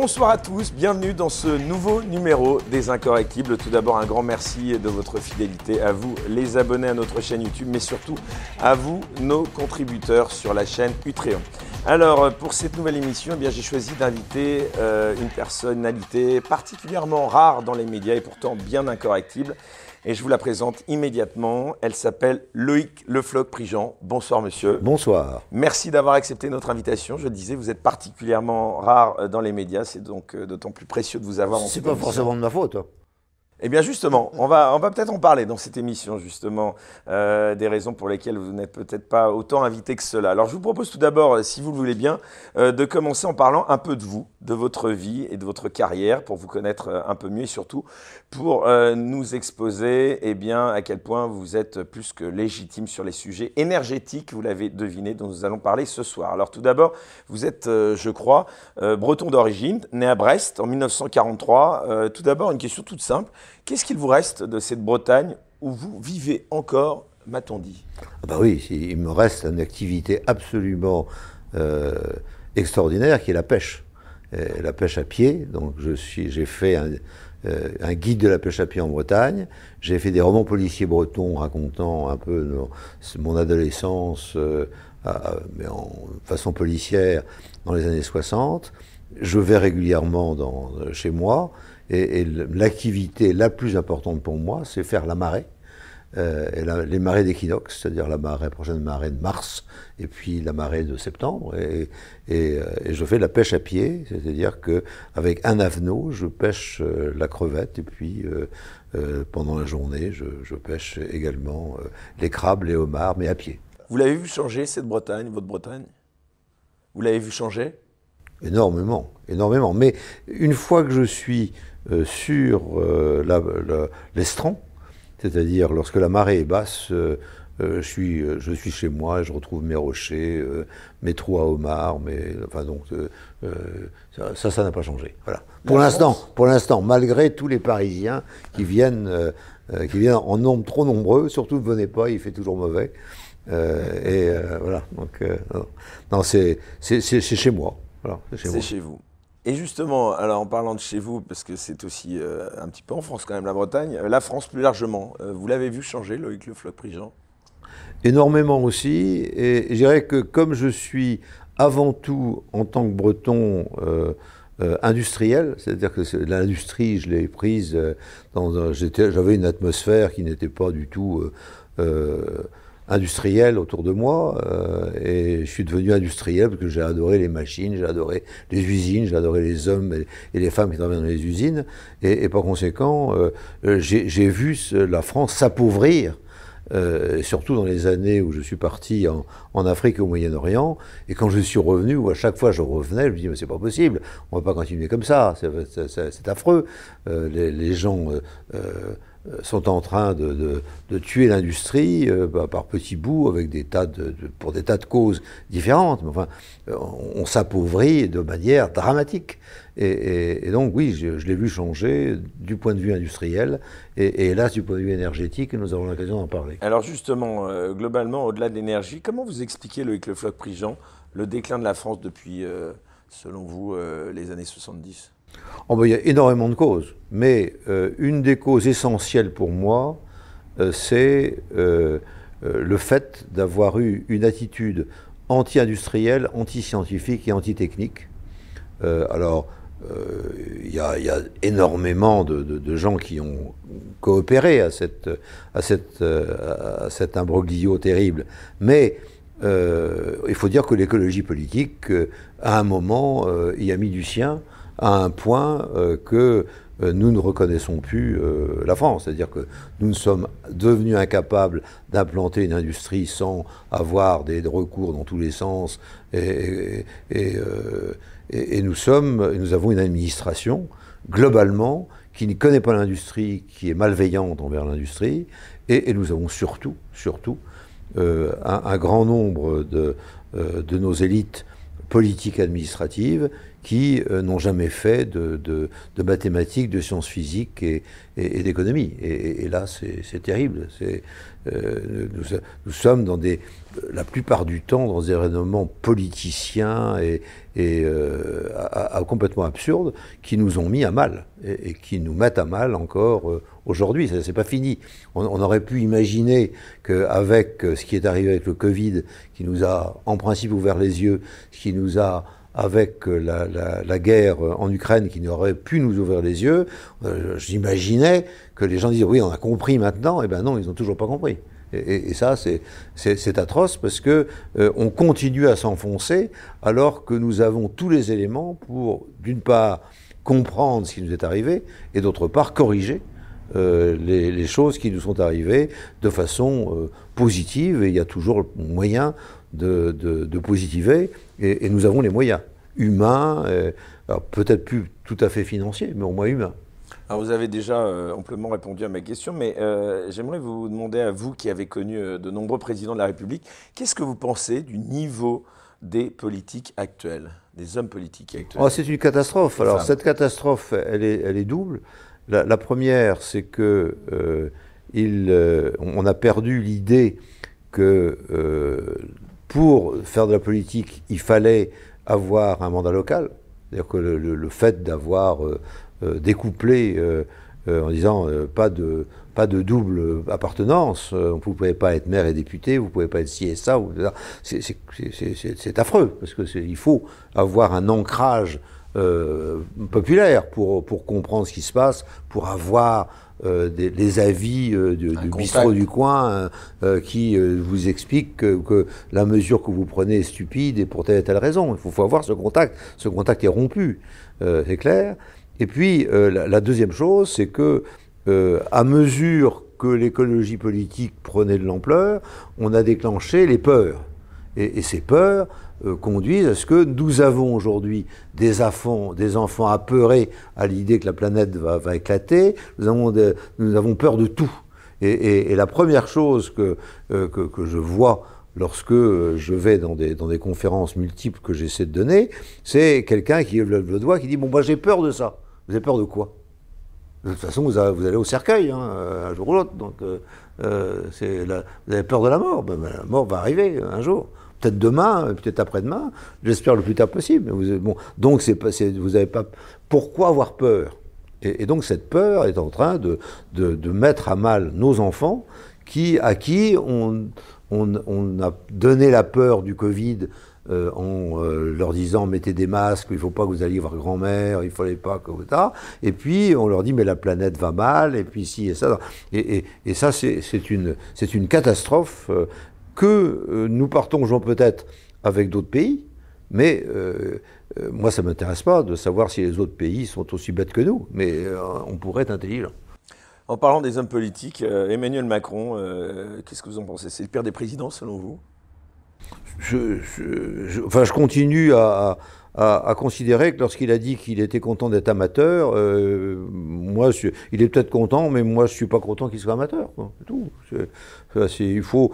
Bonsoir à tous, bienvenue dans ce nouveau numéro des Incorrectibles. Tout d'abord, un grand merci de votre fidélité à vous, les abonnés à notre chaîne YouTube, mais surtout à vous, nos contributeurs sur la chaîne Utréon. Alors, pour cette nouvelle émission, eh j'ai choisi d'inviter euh, une personnalité particulièrement rare dans les médias et pourtant bien incorrectible et je vous la présente immédiatement. Elle s'appelle Loïc Lefloc-Prigent. Bonsoir monsieur. Bonsoir. Merci d'avoir accepté notre invitation. Je disais, vous êtes particulièrement rare euh, dans les médias, c'est donc euh, d'autant plus précieux de vous avoir. C'est pas forcément de ma faute. Hein. Eh bien justement, on va, on va peut-être en parler dans cette émission, justement, euh, des raisons pour lesquelles vous n'êtes peut-être pas autant invité que cela. Alors je vous propose tout d'abord, si vous le voulez bien, euh, de commencer en parlant un peu de vous, de votre vie et de votre carrière, pour vous connaître un peu mieux et surtout pour nous exposer eh bien, à quel point vous êtes plus que légitime sur les sujets énergétiques, vous l'avez deviné, dont nous allons parler ce soir. Alors tout d'abord, vous êtes, je crois, breton d'origine, né à Brest en 1943. tout d'abord, une question toute simple. Qu'est-ce qu'il vous reste de cette Bretagne où vous vivez encore, m'a-t-on dit? Ah bah Oui, il me reste une activité absolument euh, extraordinaire qui est la pêche. la pêche à pied. Donc j'ai fait euh, un, guide de la pêche à pied en Bretagne. J'ai fait des romans policiers bretons racontant un peu mon adolescence, euh, mais en façon policière dans les années 60. Je vais régulièrement chez moi. Et, l'activité la plus importante pour moi, c'est faire la marée. Euh, et les marées d'équinoxe, c'est-à-dire la prochaine marée de mars, et puis la marée de septembre. Et, euh, je fais la pêche à pied, c'est-à-dire qu'avec un avenot, je pêche euh, la crevette, et puis pendant la journée, je, je pêche également les crabes, les homards, mais à pied. Vous l'avez vu changer cette Bretagne, votre Bretagne? Vous l'avez vu changer? Énormément, énormément. Mais une fois que je suis sur l'estran, c'est-à-dire lorsque la marée est basse, euh, je, suis, je suis chez moi, je retrouve mes rochers, mes trous à homards, mais enfin donc ça, ça n'a pas changé. Voilà. Pour l'instant, pour l'instant, malgré tous les Parisiens qui viennent, qui viennent en nombre trop nombreux, surtout ne venez pas, il fait toujours mauvais. et voilà. Donc non, c'est chez moi. c'est chez vous. Et justement, alors en parlant de chez vous, parce que c'est aussi euh, un petit peu en France quand même, la Bretagne, euh, la France plus largement, euh, vous l'avez vu changer, Loïc Le Floch-Prigent Énormément aussi, et je dirais que comme je suis avant tout en tant que breton industriel, c'est-à-dire que l'industrie, je l'ai prise dans j'avais une atmosphère qui n'était pas du tout industriel autour de moi euh, et je suis devenu industriel parce que j'ai adoré les machines, j'ai adoré les usines, j'ai adoré les hommes et, les femmes qui travaillent dans les usines et, par conséquent euh, euh, j'ai vu la France s'appauvrir surtout dans les années où je suis parti en, Afrique et au Moyen-Orient, et quand je suis revenu, où à chaque fois je revenais, je me dis, mais c'est pas possible, on va pas continuer comme ça, c'est affreux. Les, gens sont en train de, tuer l'industrie euh, par petits bouts avec pour des tas de causes différentes. Mais enfin, euh, on, s'appauvrit de manière dramatique. Et, donc oui, je, l'ai vu changer du point de vue industriel et, hélas du point de vue énergétique. Nous avons l'occasion d'en parler. Alors justement, globalement, au-delà de l'énergie, comment vous expliquez Loïc Le Floch Prigent le déclin de la France depuis, selon vous, les années 70 Oh ben, il y a énormément de causes, mais euh, une des causes essentielles pour moi, euh, c'est euh, le fait d'avoir eu une attitude anti-industrielle, anti-scientifique et anti-technique. alors, il y, a énormément de, gens qui ont coopéré à, cette, à, cette, à cet imbroglio terrible, mais il faut dire que l'écologie politique, à un moment, y a mis du sien à un point euh, que euh, nous ne reconnaissons plus euh, la France. C'est-à-dire que nous sommes devenus incapables d'implanter une industrie sans avoir des, recours dans tous les sens. Et, nous, sommes, nous avons une administration, globalement, qui ne connaît pas l'industrie, qui est malveillante envers l'industrie. Et, nous avons surtout, surtout, un, grand nombre de nos élites politiques administratives qui n'ont jamais fait de, mathématiques, de sciences physiques et, d'économie. Et, là, c'est terrible. nous, sommes dans des, la plupart du temps dans des raisonnements politiciens et, complètement absurdes qui nous ont mis à mal et, qui nous mettent à mal encore aujourd'hui. Ce n'est pas fini. On, aurait pu imaginer qu'avec ce qui est arrivé avec le Covid, qui nous a en principe ouvert les yeux, qui nous a avec la, guerre en Ukraine qui n'aurait pu nous ouvrir les yeux, euh, j'imaginais que les gens disaient oui, on a compris maintenant, et ben non, ils n'ont toujours pas compris. Et, ça, c'est atroce parce que euh, on continue à s'enfoncer alors que nous avons tous les éléments pour, d'une part, comprendre ce qui nous est arrivé et d'autre part, corriger euh, les, choses qui nous sont arrivées de façon euh, positive, et il y a toujours moyen de, de, positiver, et, nous avons les moyens humains, euh, peut-être plus tout à fait financiers, mais au moins humains. Alors vous avez déjà amplement répondu à ma question, mais j'aimerais vous demander à vous qui avez connu de nombreux présidents de la République, qu'est-ce que vous pensez du niveau des politiques actuels, des hommes politiques actuels? Oh, C'est une catastrophe. Alors cette catastrophe, elle est, elle est double. La, première, c'est que euh, euh, on a perdu l'idée que euh, pour faire de la politique, il fallait avoir un mandat local. C'est-à-dire que le, fait d'avoir découplé en disant pas de pas de double appartenance. vous ne pouvez pas être maire et député, vous ne pouvez pas être ci et ça. C'est affreux, parce qu'il faut avoir un ancrage euh, populaire pour, pour comprendre ce qui se passe, pour avoir euh, des, les avis euh, du bistrot du coin qui vous expliquent que, la mesure que vous prenez est stupide et pour telle et telle raison. Il faut, avoir ce contact. Ce contact est rompu, c'est clair. Et puis la, la, deuxième chose, c'est que à mesure que l'écologie politique prenait de l'ampleur, on a déclenché les peurs. Et, et ces peurs, euh, conduisent à ce que nous avons aujourd'hui des enfants, des enfants apeurés à l'idée que la planète va, éclater, nous avons, peur de tout. Et, la première chose que, euh, que, que, je vois lorsque je vais dans des, dans des conférences multiples que j'essaie de donner, c'est quelqu'un qui lève le doigt, qui dit, bon, moi j'ai peur de ça. Vous avez peur de quoi de toute façon, vous, allez au cercueil, hein, un jour ou l'autre. Donc, euh, vous avez peur de la mort? Ben, ben, la mort va arriver un jour peut-être demain, peut-être après-demain, j'espère le plus tard possible. Donc vous n'avez pas. Pourquoi avoir peur? Et, donc cette peur est en train de, de, mettre à mal nos enfants, qui, à qui on, on, a donné la peur du Covid euh, en euh, leur disant mettez des masques, il ne faut pas que vous alliez voir grand-mère, il ne fallait pas que vous... Et puis on leur dit mais la planète va mal, et puis si et ça. Et, ça c'est, une, c'est une catastrophe. Que euh, nous partageons peut-être avec d'autres pays, mais euh, euh, moi, ça ne m'intéresse pas de savoir si les autres pays sont aussi bêtes que nous, mais on pourrait être intelligent. En parlant des hommes politiques, Emmanuel Macron, qu'est-ce que vous en pensez? C'est le pire des présidents, selon vous? Je, enfin, je continue à, à, considérer que lorsqu'il a dit qu'il était content d'être amateur, moi, il est peut-être content, mais moi, je suis pas content qu'il soit amateur. C'est tout. il faut.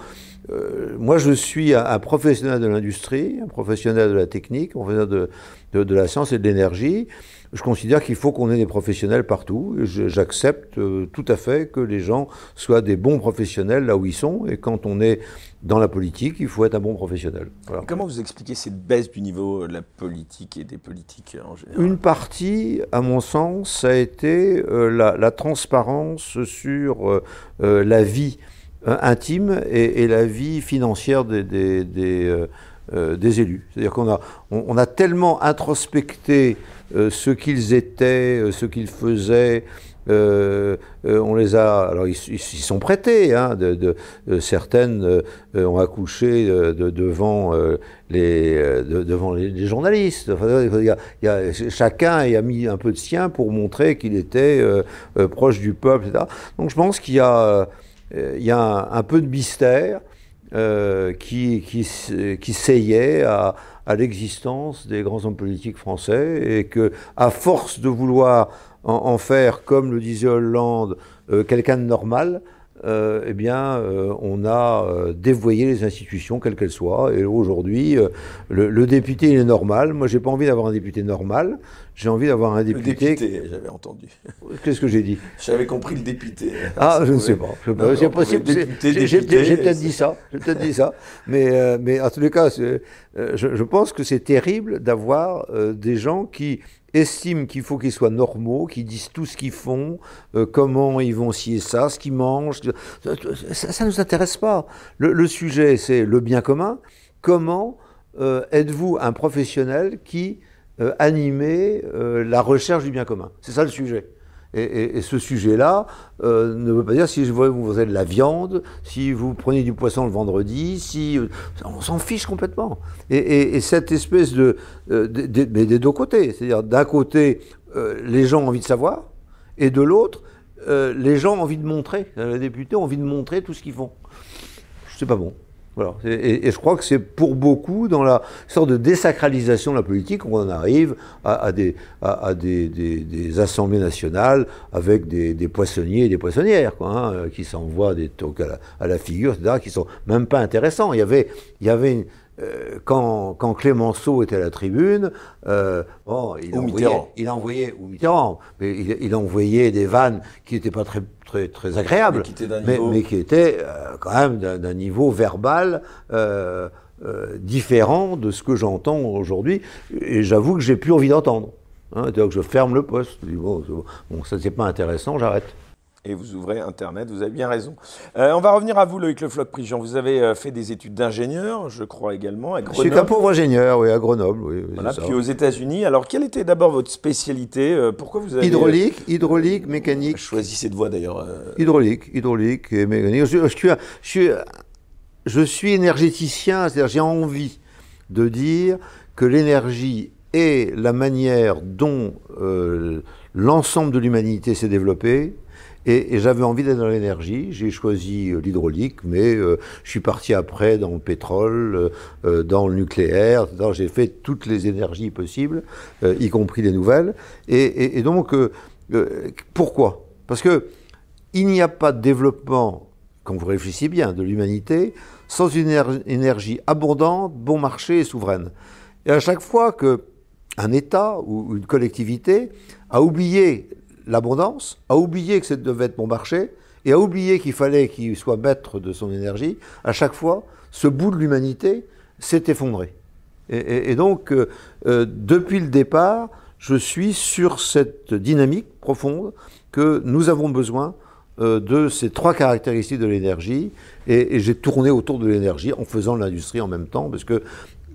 Euh, moi, je suis un, professionnel de l'industrie, un professionnel de la technique, un professionnel de, de, la science et de l'énergie. Je considère qu'il faut qu'on ait des professionnels partout. J'accepte euh, tout à fait que les gens soient des bons professionnels là où ils sont. Et quand on est dans la politique, il faut être un bon professionnel. Comment vous expliquez cette baisse du niveau de la politique et des politiques en général Une partie, à mon sens, a été euh, la, transparence sur la vie euh, intime et, la vie financière des, des, euh, euh, élus. C'est-à-dire qu'on a, on, a tellement introspecté ce qu'ils étaient, ce qu'ils faisaient. On les a, alors ils, sont prêtés. Hein, certaines ont accouché devant les devant les, journalistes. y a, chacun a mis un peu de sien pour montrer qu'il était proche du peuple, etc. Donc je pense qu'il y a euh, y a un, peu de mystère euh, qui, qui, qui seyait à, l'existence des grands hommes politiques français et que, à force de vouloir en, faire, comme le disait Hollande, euh, quelqu'un de normal, euh, eh bien, euh, on a euh, dévoyé les institutions, quelles qu'elles soient. Et aujourd'hui, le, député, il est normal. Moi, j'ai pas envie d'avoir un député normal. J'ai envie d'avoir un député. Le député, j'avais entendu. Qu'est-ce que j'ai dit? J'avais compris le député. Ah, je ne sais pas. C'est possible. J'ai peut-être dit ça. J'ai peut-être dit ça. Mais, mais en tous les cas, je, je pense que c'est terrible d'avoir des gens qui estiment qu'il faut qu'ils soient normaux, qu'ils disent tout ce qu'ils font, euh, comment ils vont scier ça, ce qu'ils mangent. Ça ne nous intéresse pas. Le, sujet, c'est le bien commun. Comment euh, êtes-vous un professionnel qui euh, animait la recherche du bien commun? C'est ça le sujet. Et, ce sujet-là euh, ne veut pas dire si vous avez de la viande, si vous prenez du poisson le vendredi, si euh, on s'en fiche complètement. Et, cette espèce de, euh, mais des deux côtés, c'est-à-dire d'un côté les gens ont envie de savoir, et de l'autre les gens ont envie de montrer, les députés ont envie de montrer tout ce qu'ils font. C'est pas bon. Et, je crois que c'est pour beaucoup dans la sorte de désacralisation de la politique qu'on arrive à, des, assemblées nationales avec des, poissonniers et des poissonnières quoi, hein, qui s'envoient des trucs à la, figure, etc., qui sont même pas intéressants. Il y avait, il y avait quand, quand, Clémenceau était à la tribune, euh, bon, il, envoyait, il envoyait, ou Mitterrand, mais il, il envoyait des vannes qui n'étaient pas très, très, très agréables, mais qui, mais, qui étaient euh, quand même d'un niveau verbal euh, euh, différent de ce que j'entends aujourd'hui. Et j'avoue que j'ai plus envie d'entendre. Hein, que je ferme le poste. Je dis, bon, bon ça c'est pas intéressant, j'arrête et vous ouvrez Internet, vous avez bien raison. Euh, on va revenir à vous, Loïc Le Floch Prigent. Vous avez euh, fait des études d'ingénieur, je crois également, à Grenoble. Je suis qu'un pauvre ingénieur, oui, à Grenoble. Oui, voilà, puis aux États-Unis. Alors, quelle était d'abord votre spécialité euh, Pourquoi vous avez... Hydraulique, hydraulique, mécanique. Choisissez de voie d'ailleurs. Hydraulique, hydraulique et mécanique. Je, suis, je, suis, je suis énergéticien, c'est-à-dire j'ai envie de dire que l'énergie est la manière dont l'ensemble de l'humanité s'est développée et, j'avais envie d'être dans l'énergie. J'ai choisi euh, l'hydraulique, mais euh, je suis parti après dans le pétrole, euh, dans le nucléaire. J'ai fait toutes les énergies possibles, y compris les nouvelles. Et, et donc, pourquoi? Parce que il n'y a pas de développement, quand vous réfléchissez bien, de l'humanité sans une énergie abondante, bon marché et souveraine. Et à chaque fois que un État ou une collectivité a oublié l'abondance, a oublié que ça devait être mon marché, et a oublié qu'il fallait qu'il soit maître de son énergie, à chaque fois, ce bout de l'humanité s'est effondré. Et, donc, euh, euh, depuis le départ, je suis sur cette dynamique profonde que nous avons besoin euh, de ces trois caractéristiques de l'énergie, et, et j'ai tourné autour de l'énergie en faisant l'industrie en même temps, parce que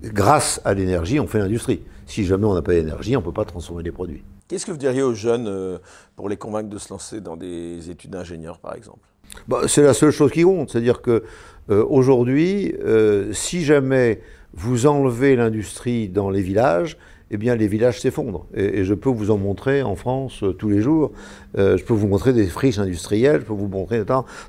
grâce à l'énergie, on fait l'industrie. Si jamais on n'a pas d'énergie, on ne peut pas transformer les produits. Qu'est-ce que vous diriez aux jeunes euh, pour les convaincre de se lancer dans des études d'ingénieur, par exemple? Bah, C'est la seule chose qui compte. C'est-à-dire que euh, euh, si jamais vous enlevez l'industrie dans les villages, eh bien, les villages s'effondrent. Et, je peux vous en montrer en France tous les jours. je peux vous montrer des friches industrielles, je peux vous montrer...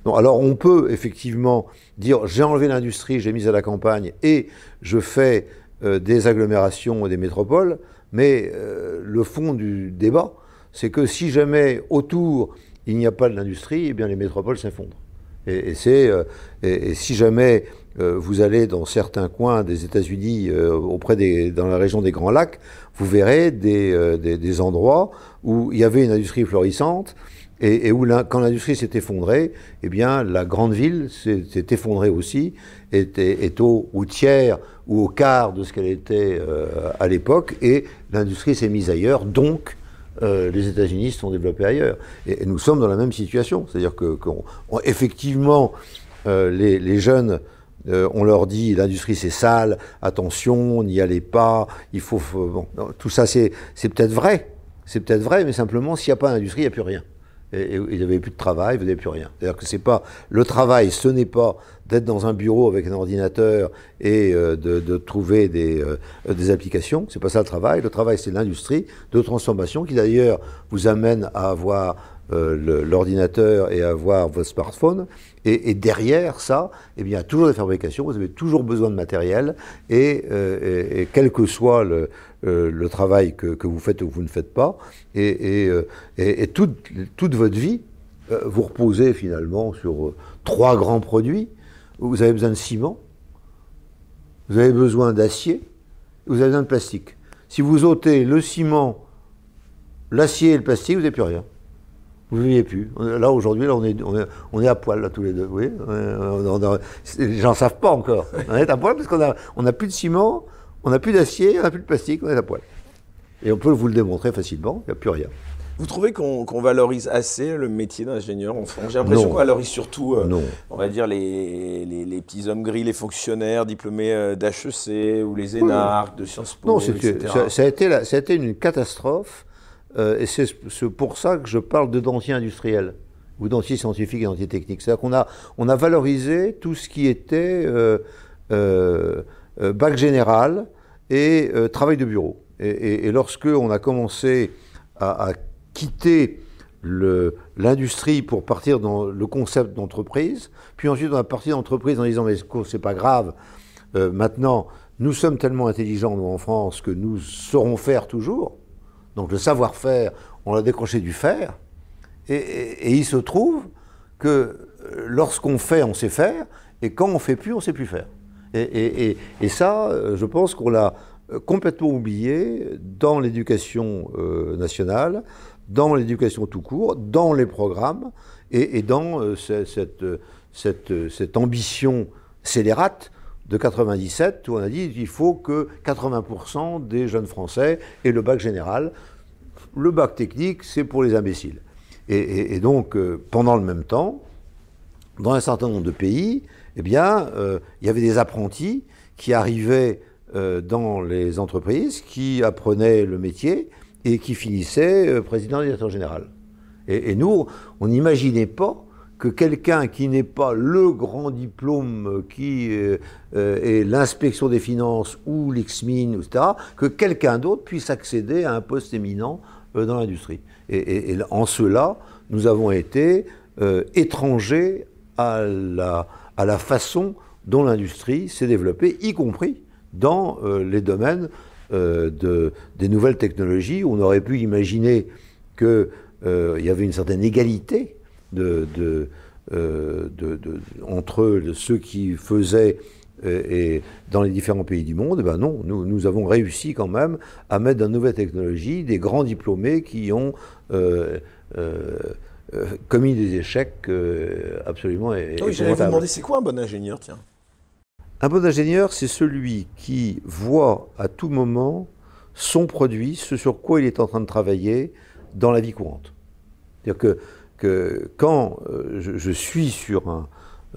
Non, alors, on peut effectivement dire, j'ai enlevé l'industrie, j'ai mis à la campagne, et je fais des agglomérations et des métropoles. Mais euh, le fond du débat, c'est que si jamais autour il n'y a pas de l'industrie, eh bien les métropoles s'effondrent. Et, c'est euh, et, si jamais euh, vous allez dans certains coins des États-Unis, auprès des, dans la région des Grands Lacs, vous verrez des, des, endroits où il y avait une industrie florissante et, où quand l'industrie s'est effondrée, eh bien la grande ville s'est effondrée aussi, était, est au, tiers ou au quart de ce qu'elle était euh, à l'époque, et l'industrie s'est mise ailleurs, donc euh, les États-Unis se sont développés ailleurs. Et, nous sommes dans la même situation, c'est-à-dire que, effectivement, euh, les, jeunes on leur dit l'industrie c'est sale, attention, n'y allez pas, il faut. bon, tout ça c'est peut-être vrai, c'est peut-être vrai, mais simplement s'il n'y a pas d'industrie, il n'y a plus rien et, n'y avait plus de travail, vous n'avez plus rien. C'est-à-dire que pas le travail, ce n'est pas d'être dans un bureau avec un ordinateur et euh, de, trouver des, euh, des applications. C'est pas ça le travail. Le travail, c'est l'industrie de transformation qui d'ailleurs vous amène à avoir euh, l'ordinateur et avoir votre smartphone. Et, derrière ça, eh bien, toujours des fabrications, vous avez toujours besoin de matériel, et, et quel que soit le, euh, travail que, vous faites ou que vous ne faites pas, et, euh, toute, toute, votre vie vous reposez finalement sur trois grands produits. Vous avez besoin de ciment, vous avez besoin d'acier, vous avez besoin de plastique. Si vous ôtez le ciment, l'acier et le plastique, vous n'avez plus rien. Vous ne vivez plus. Là, aujourd'hui, on est, on, est, à poil, là, tous les deux. Oui, les gens ne savent pas encore. On est à poil parce qu'on n'a on a plus de ciment, on n'a plus d'acier, on n'a plus de plastique, on est à poil. Et on peut vous le démontrer facilement, il n'y a plus rien. Vous trouvez qu'on valorise assez le métier d'ingénieur en France? J'ai l'impression qu'on valorise surtout, euh, on va dire, les, les, petits hommes gris, les fonctionnaires diplômés euh, d'HEC ou les énarques de Sciences Po, Non, etc. Ça, ça, a été ça a été une catastrophe. Euh, et c'est pour ça que je parle de dentier industriel ou dentier scientifique et dentier technique. C'est-à-dire qu'on a, on a valorisé tout ce qui était bac général et travail de bureau. Et, et, lorsque on a commencé à, quitter l'industrie pour partir dans le concept d'entreprise, puis ensuite on a parti d'entreprise en disant mais c'est pas grave, euh, maintenant nous sommes tellement intelligents en France que nous saurons faire toujours, donc le savoir-faire, on l'a décroché du faire, et, il se trouve que euh, lorsqu'on fait, on sait faire, et quand on fait plus, on sait plus faire. Et, ça, euh, je pense qu'on l'a complètement oublié dans l'éducation nationale, dans l'éducation tout court, dans les programmes et, dans euh, cette, ambition scélérate de 97 où on a dit qu'il faut que 80% des jeunes Français aient le bac général. Le bac technique, c'est pour les imbéciles. Et, donc, euh, pendant le même temps, dans un certain nombre de pays, eh bien, euh, il y avait des apprentis qui arrivaient dans les entreprises, qui apprenaient le métier, et qui finissait euh, président directeur général. Et, nous, on n'imaginait pas que quelqu'un qui n'est pas le grand diplôme qui euh, euh, est l'inspection des finances ou l'Exmine, etc., que quelqu'un d'autre puisse accéder à un poste éminent dans l'industrie. Et, en cela, nous avons été étrangers à la, façon dont l'industrie s'est développée, y compris dans les domaines euh, de, des nouvelles technologies. On aurait pu imaginer qu'il euh, y avait une certaine égalité de, de, euh, entre ceux qui faisaient et dans les différents pays du monde, eh ben non, nous, nous, avons réussi quand même à mettre dans de nouvelles technologies des grands diplômés qui ont commis des échecs absolument. Oui, j'allais vous demander, c'est quoi un bon ingénieur, tiens? Un bon ingénieur, c'est celui qui voit à tout moment son produit, ce sur quoi il est en train de travailler dans la vie courante. C'est-à-dire que, quand euh, je, suis sur un,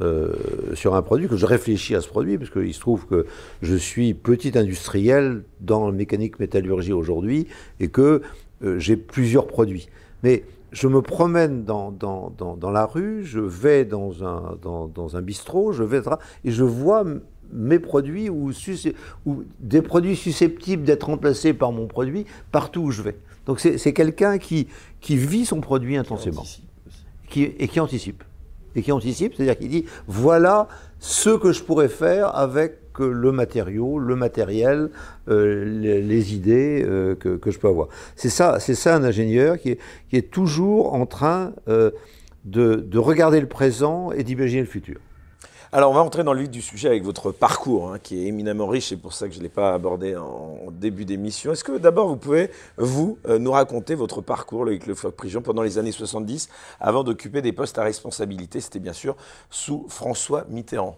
euh, sur un produit, que je réfléchis à ce produit, parce qu'il se trouve que je suis petit industriel dans la mécanique métallurgie aujourd'hui et que euh, j'ai plusieurs produits. Mais je me promène dans, dans, dans, la rue, je vais dans un, dans, un bistrot, je vais et je vois mes produits ou, ou des produits susceptibles d'être remplacés par mon produit partout où je vais. Donc c'est quelqu'un qui, qui vit son produit intensément et qui anticipe. Et qui anticipe, c'est-à-dire qui dit voilà ce que je pourrais faire avec euh, le matériau, le matériel, euh, les, idées euh, que, que, je peux avoir. C'est ça, c'est ça un ingénieur qui est, qui est toujours en train de, de regarder le présent et d'imaginer le futur. Alors, on va entrer dans le vif du sujet avec votre parcours, hein, qui est éminemment riche, c'est pour ça que je ne l'ai pas abordé en, début d'émission. Est-ce que d'abord, vous pouvez, vous, euh, nous raconter votre parcours avec le Floc Prigent pendant les années 70, avant d'occuper des postes à responsabilité C'était bien sûr sous François Mitterrand.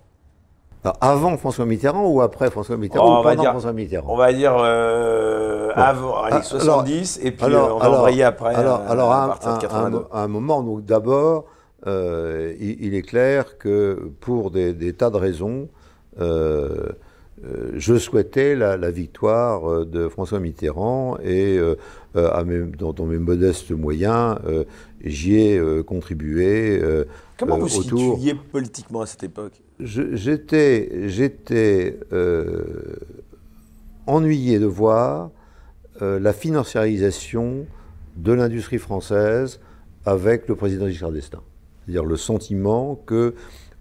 avant François Mitterrand ou après François Mitterrand oh, ou pendant François Mitterrand? On va dire euh, avant, allez, 70, et puis euh, on va envoyer après. Alors, alors à, à, un moment, donc d'abord, euh, il, est clair que pour des, tas de raisons, euh, euh, je souhaitais la, victoire de François Mitterrand et à dans, mes modestes moyens, j'y ai contribué. Comment vous autour... situiez politiquement à cette époque? J'étais, j'étais ennuyé de voir la financiarisation de l'industrie française avec le président Giscard d'Estaing c'est-à-dire le sentiment que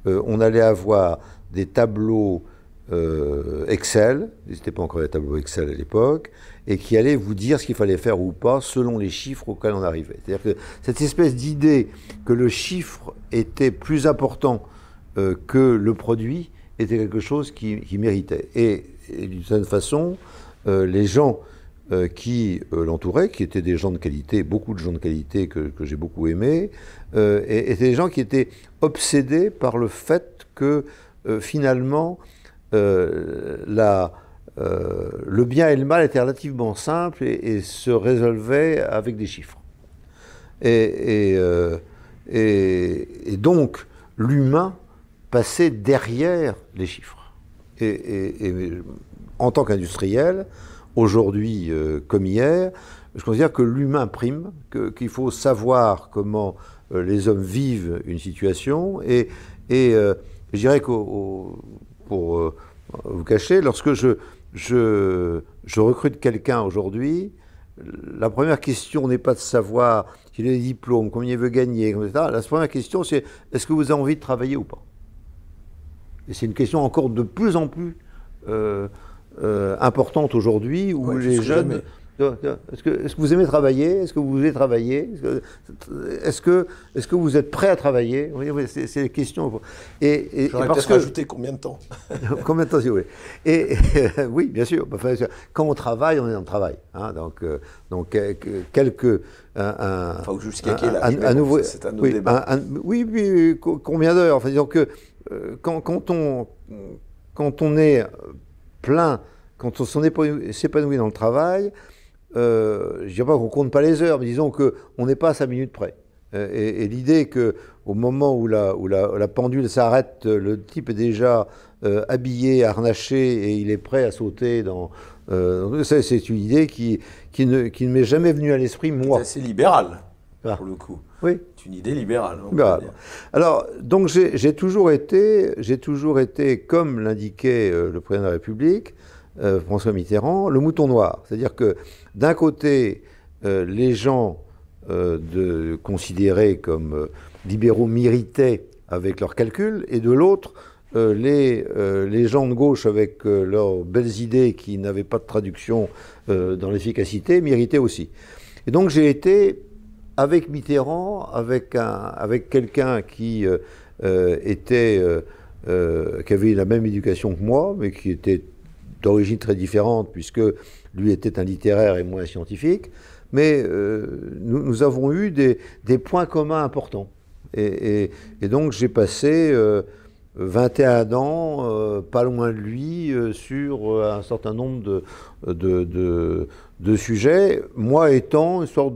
euh, on allait avoir des tableaux euh, Excel, n'était pas encore les tableaux Excel à l'époque, et qui allait vous dire ce qu'il fallait faire ou pas selon les chiffres auxquels on arrivait. C'est-à-dire que cette espèce d'idée que le chiffre était plus important euh, que le produit était quelque chose qui, méritait. Et, d'une certaine façon, les gens qui l'entouraient, qui étaient des gens de qualité, beaucoup de gens de qualité que, j'ai beaucoup aimés, étaient des gens qui étaient obsédés par le fait que finalement, euh, la, euh, le bien et le mal étaient relativement simples et, se résolvaient avec des chiffres. Et, euh, et donc, l'humain passait derrière les chiffres. Et, en tant qu'industriel, aujourd'hui comme hier, je considère que l'humain prime, qu'il faut savoir comment les hommes vivent une situation. Et, et je dirais qu'au pour euh, vous cacher, lorsque je, je, je recrute quelqu'un aujourd'hui, la première question n'est pas de savoir s'il a des diplômes, combien il veut gagner, etc. La première question, c'est est-ce que vous avez envie de travailler ou pas? Et c'est une question encore de plus en plus euh, euh, importante aujourd'hui, où les jeunes est-ce que, est que, vous aimez travailler Est-ce que vous voulez travailler Est-ce que, est que, vous êtes prêt à travailler? Oui, C'est les questions. Et, et, parce que rajouter combien de temps? Combien de temps, si vous voulez? Et oui, bien sûr. Quand on travaille, on est dans le travail. Hein, donc, euh, donc quelques un, enfin, jusqu'à quelle un, nouveau, c'est un oui, débat. oui, oui, combien d'heures? Enfin, disons que euh, quand, quand, on quand on est plein, quand on s'épanouit dans le travail, euh, je ne dirais pas qu'on compte pas les heures, mais disons qu'on n'est pas à 5 minutes près. Euh, et, l'idée qu'au moment où la, où la, pendule s'arrête, le type est déjà euh, habillé, harnaché et il est prêt à sauter dans. c'est une idée qui, qui ne, qui ne m'est jamais venue à l'esprit, moi. C'est libéral, ah. pour le coup. Oui. Une idée libérale. Alors, donc j'ai toujours été, j'ai toujours été, comme l'indiquait le président de la République, François Mitterrand, le mouton noir. C'est-à-dire que d'un côté, euh, les gens euh, de, considérés comme euh, libéraux méritaient avec leurs calculs, et de l'autre, les, les, gens de gauche avec leurs belles idées qui n'avaient pas de traduction dans l'efficacité méritaient aussi. Et donc j'ai été avec Mitterrand, avec, avec quelqu'un qui était, qui avait la même éducation que moi, mais qui était d'origine très différente, puisque lui était un littéraire et moi un scientifique, mais euh, nous, avons eu des, points communs importants. Et, donc j'ai passé 21 euh, ans, euh, pas loin de lui, sur un certain nombre de, de, sujets, moi étant une sorte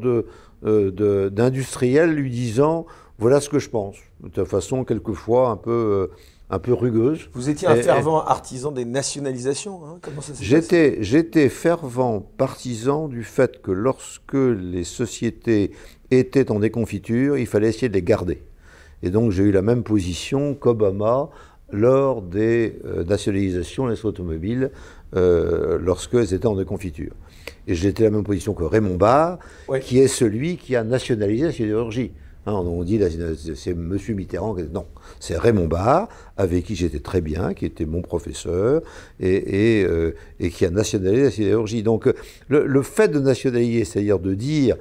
d'industriel lui disant voilà ce que je pense, de façon quelquefois un peu un peu rugueuse. Vous étiez un fervent artisan des nationalisations hein Comment ça J'étais, j'étais fervent partisan du fait que lorsque les sociétés étaient en déconfiture, il fallait essayer de les garder. Et donc j'ai eu la même position qu'Obama lors des euh, nationalisations des automobiles euh, lorsqu'elles étaient en déconfiture. Et j'étais la même position que Raymond Barre, qui est celui qui a nationalisé la sidérurgie. Hein, on dit c'est M. Mitterrand. Non, c'est Raymond Barre, avec qui j'étais très bien, qui était mon professeur, et, euh, qui a nationalisé la sidérurgie. Donc le, fait de nationaliser, c'est-à-dire de dire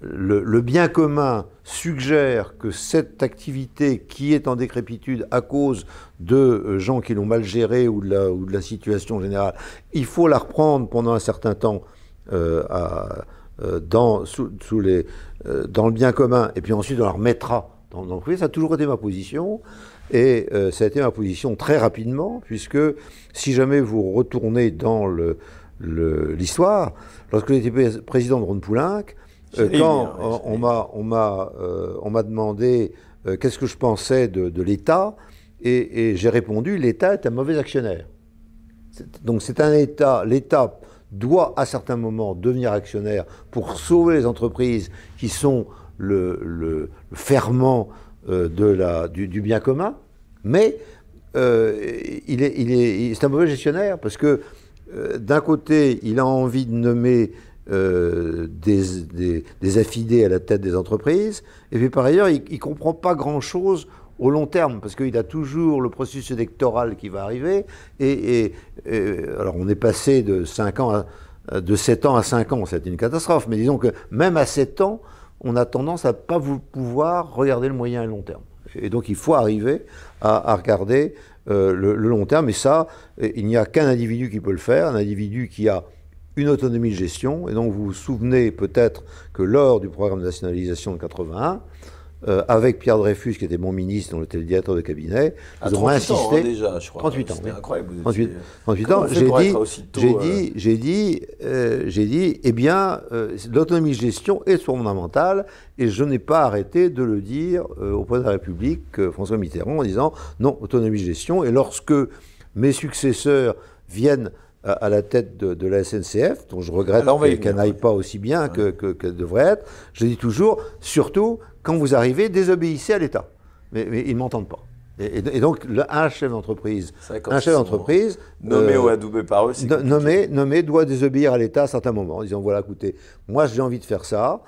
le, bien commun suggère que cette activité qui est en décrépitude à cause de euh, gens qui l'ont mal gérée ou de, la, ou de la situation générale, il faut la reprendre pendant un certain temps euh, à euh, dans, sous, les, euh, dans le bien commun, et puis ensuite on la remettra dans, dans, le privé, ça a toujours été ma position. Et euh, ça a été ma position très rapidement, puisque si jamais vous retournez dans l'histoire, le, lorsque j'étais président de Ronde Poulenc, quand on m'a on m'a on m'a demandé qu'est-ce que je pensais de, de l'État, et, et j'ai répondu l'État est un mauvais actionnaire. Donc c'est un État, l'État doit à certains moments devenir actionnaire pour sauver les entreprises qui sont le, ferment euh, de la, du, bien commun, mais euh, il est, il est, c'est un mauvais gestionnaire parce que euh, d'un côté, il a envie de nommer des, des, des, affidés à la tête des entreprises, et puis par ailleurs, il ne comprend pas grand-chose au long terme, parce qu'il a toujours le processus électoral qui va arriver. Et, alors, on est passé de 5 ans de 7 ans à 5 ans, c'est une catastrophe. Mais disons que même à 7 ans, on a tendance à ne pas pouvoir regarder le moyen et le long terme. Et donc, il faut arriver à, regarder euh, le, le, long terme. Et ça, il n'y a qu'un individu qui peut le faire, un individu qui a une autonomie de gestion. Et donc, vous vous souvenez peut-être que lors du programme de nationalisation de 81, euh, avec Pierre Dreyfus, qui était mon ministre, dont j'étais le directeur de cabinet, à nous avons insisté. Ans, déjà, je crois. 38 ans. C'était incroyable. 38, 38 ans. J'ai dit, j'ai dit, j'ai dit, euh, j'ai dit, eh bien, euh, l'autonomie de gestion est fondamentale, et je n'ai pas arrêté de le dire au président de la République, François Mitterrand, en disant non, autonomie de gestion. Et lorsque mes successeurs viennent à, la tête de, la SNCF, dont je regrette qu'elle n'aille pas aussi bien que, qu'elle devrait être. Je dis toujours, surtout, quand vous arrivez, désobéissez à l'État. Mais, ils ne m'entendent pas. Et, donc, un chef d'entreprise, un chef d'entreprise nommé ou adoubé par eux, nommé, nommé doit désobéir à l'État à certains moments, en disant voilà, écoutez, moi j'ai envie de faire ça.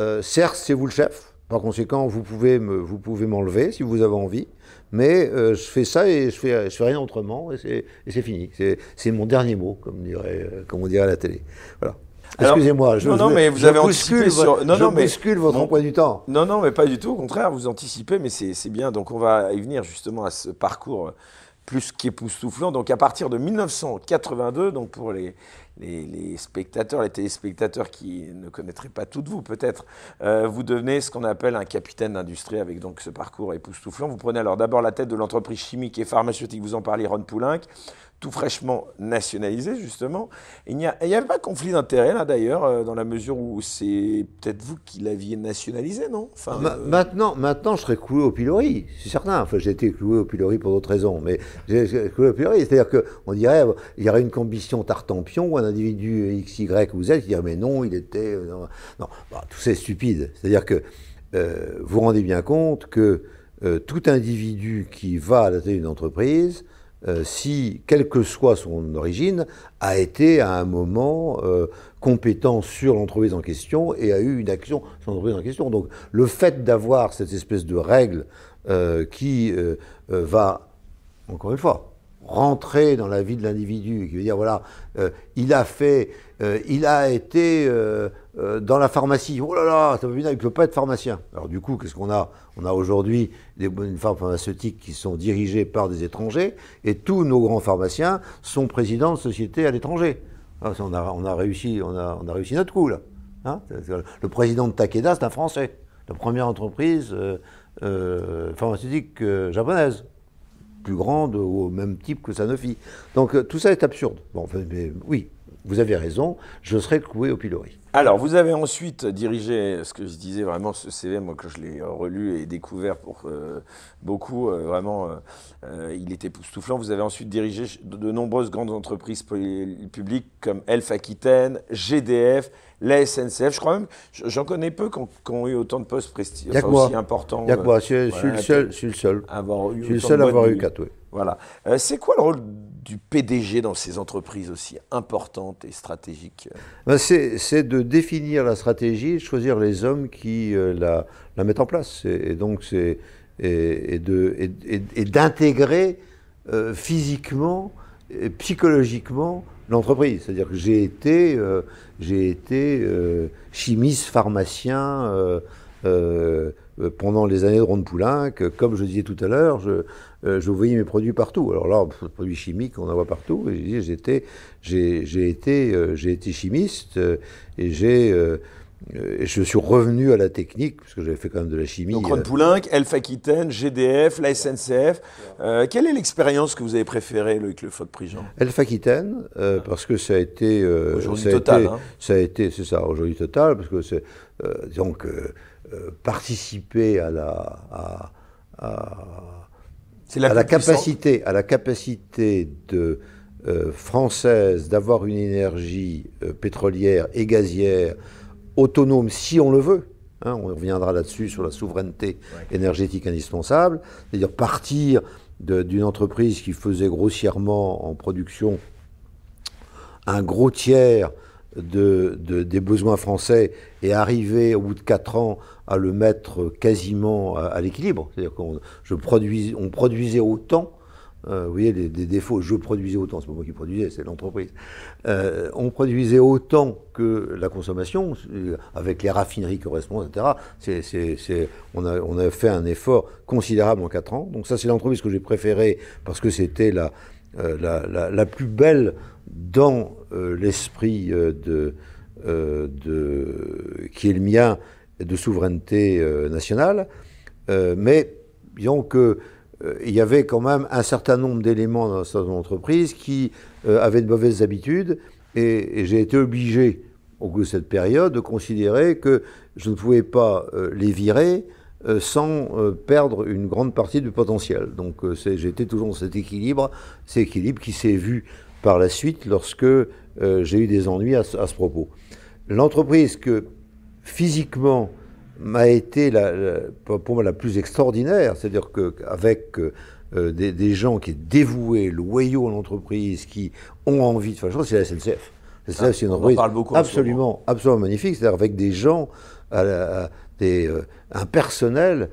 Euh, certes, c'est vous le chef. Par conséquent, vous pouvez me, vous pouvez m'enlever si vous avez envie mais euh, je fais ça et je fais, je fais rien autrement et c'est fini. C'est mon dernier mot, comme, dirait, euh, comme on dirait à la télé. Voilà. Excusez-moi, je, non, non, mais vous avez anticipé sur. Non, je non, mais, votre emploi du temps. Non, non, mais pas du tout. Au contraire, vous anticipez, mais c'est bien. Donc, on va y venir justement à ce parcours plus qu'époustouflant. Donc, à partir de 1982, donc pour les, les, spectateurs, les téléspectateurs qui ne connaîtraient pas tout de vous peut-être, euh, vous devenez ce qu'on appelle un capitaine d'industrie avec donc ce parcours époustouflant. Vous prenez alors d'abord la tête de l'entreprise chimique et pharmaceutique, vous en parlez, Ron Poulenc, tout fraîchement nationalisé, justement. Il n'y avait pas de conflit d'intérêt, là, d'ailleurs, euh, dans la mesure où c'est peut-être vous qui l'aviez nationalisé, non? Enfin, euh, maintenant, maintenant, je serais cloué au pilori, c'est certain. Enfin, j'ai été cloué au pilori pour d'autres raisons, mais j'ai cloué au pilori. C'est-à-dire qu'on dirait, il y aurait une combustion tartampion où un individu X, Y ou Z qui dirait, mais non, il était... Euh, non, bah, tout c'est stupide. C'est-à-dire que vous vous rendez bien compte que tout individu qui va à la tête d'une entreprise euh, si, quelle que soit son origine, a été à un moment euh, compétent sur l'entreprise en question et a eu une action sur l'entreprise en question. Donc le fait d'avoir cette espèce de règle euh, qui va, encore une fois, rentrer dans la vie de l'individu, qui veut dire, voilà, il a fait, il a été euh, dans la pharmacie. Oh là là, ça il ne peut pas être pharmacien. Alors du coup, qu'est-ce qu'on a? On a aujourd'hui des bonnes pharmaceutiques qui sont dirigées par des étrangers, et tous nos grands pharmaciens sont présidents de sociétés à l'étranger. Ah, on a, on a, réussi, on a, on a réussi notre coup là. Hein? Le président de Takeda, c'est un Français. La première entreprise euh, euh, pharmaceutique japonaise plus grande au même type que Sanofi. Donc tout ça est absurde. Bon, mais, oui, vous avez raison, je serai cloué au pilori. Alors, vous avez ensuite dirigé, ce que je disais vraiment, ce CV, moi, que je l'ai relu et découvert pour euh, beaucoup, euh, vraiment, euh, il était époustouflant. Vous avez ensuite dirigé de, nombreuses grandes entreprises publiques comme Elf Aquitaine, GDF, la SNCF. Je crois même, j'en connais peu qui ont, eu autant de postes prestigieux, aussi importants. Il y a que moi, je, suis le seul, je suis le seul à avoir eu quatre, oui. Voilà. c'est quoi le rôle du PDG dans ces entreprises aussi importantes et stratégiques ben, C'est de définir la stratégie, choisir les hommes qui euh, la, la, mettent en place. Et, donc, c'est et, et d'intégrer euh, physiquement et psychologiquement l'entreprise. C'est-à-dire que euh, j'ai été chimiste, pharmacien pendant les années de Ronde Poulain, comme je disais tout à l'heure, je, euh, je voyais mes produits partout. Alors là, produits chimiques, on en voit partout. Et j'étais, j'ai, été, euh, j'ai été chimiste euh, et j'ai, je suis revenu à la technique, parce que j'avais fait quand même de la chimie. Donc, Ron Poulenc, Elf Aquitaine, GDF, la SNCF. quelle est l'expérience que vous avez préférée, Loïc Le Foc-Prigent Elf Aquitaine, parce que ça a été. aujourd'hui total. hein. Ça a été, c'est ça, aujourd'hui total, parce que c'est. donc, participer à la. à à, la capacité, à la capacité de, euh, française d'avoir une énergie euh, pétrolière et gazière autonome si on le veut. Hein, on reviendra là-dessus sur la souveraineté énergétique indispensable, c'est-à-dire partir d'une entreprise qui faisait grossièrement en production un gros tiers des besoins français et arriver au bout de 4 ans à le mettre quasiment à, l'équilibre. C'est-à-dire qu'on produis, produisait autant euh, vous voyez, des, défauts, je produisais autant, c'est pas moi qui produisais, c'est l'entreprise. Euh, on produisait autant que la consommation, euh, avec les raffineries qui correspondent, etc. on, a, on a fait un effort considérable en 4 ans. Donc ça, c'est l'entreprise que j'ai préférée parce que c'était la, la, la, plus belle dans l'esprit de, de, qui est le mien de souveraineté nationale. mais disons que euh, il y avait quand même un certain nombre d'éléments dans cette entreprise qui euh, avaient de mauvaises habitudes et, j'ai été obligé, au cours de cette période, de considérer que je ne pouvais pas euh, les virer sans perdre une grande partie du potentiel. Donc j'étais toujours dans cet équilibre, cet équilibre qui s'est vu par la suite lorsque j'ai eu des ennuis à, à ce propos. L'entreprise que physiquement m'a été la, pour moi la plus extraordinaire. C'est-à-dire qu'avec euh, des, gens qui sont dévoués, loyaux à l'entreprise, qui ont envie de faire des choses, c'est la SNCF. La SNCF, c'est une entreprise absolument, absolument magnifique. C'est-à-dire avec des gens, des, euh, un personnel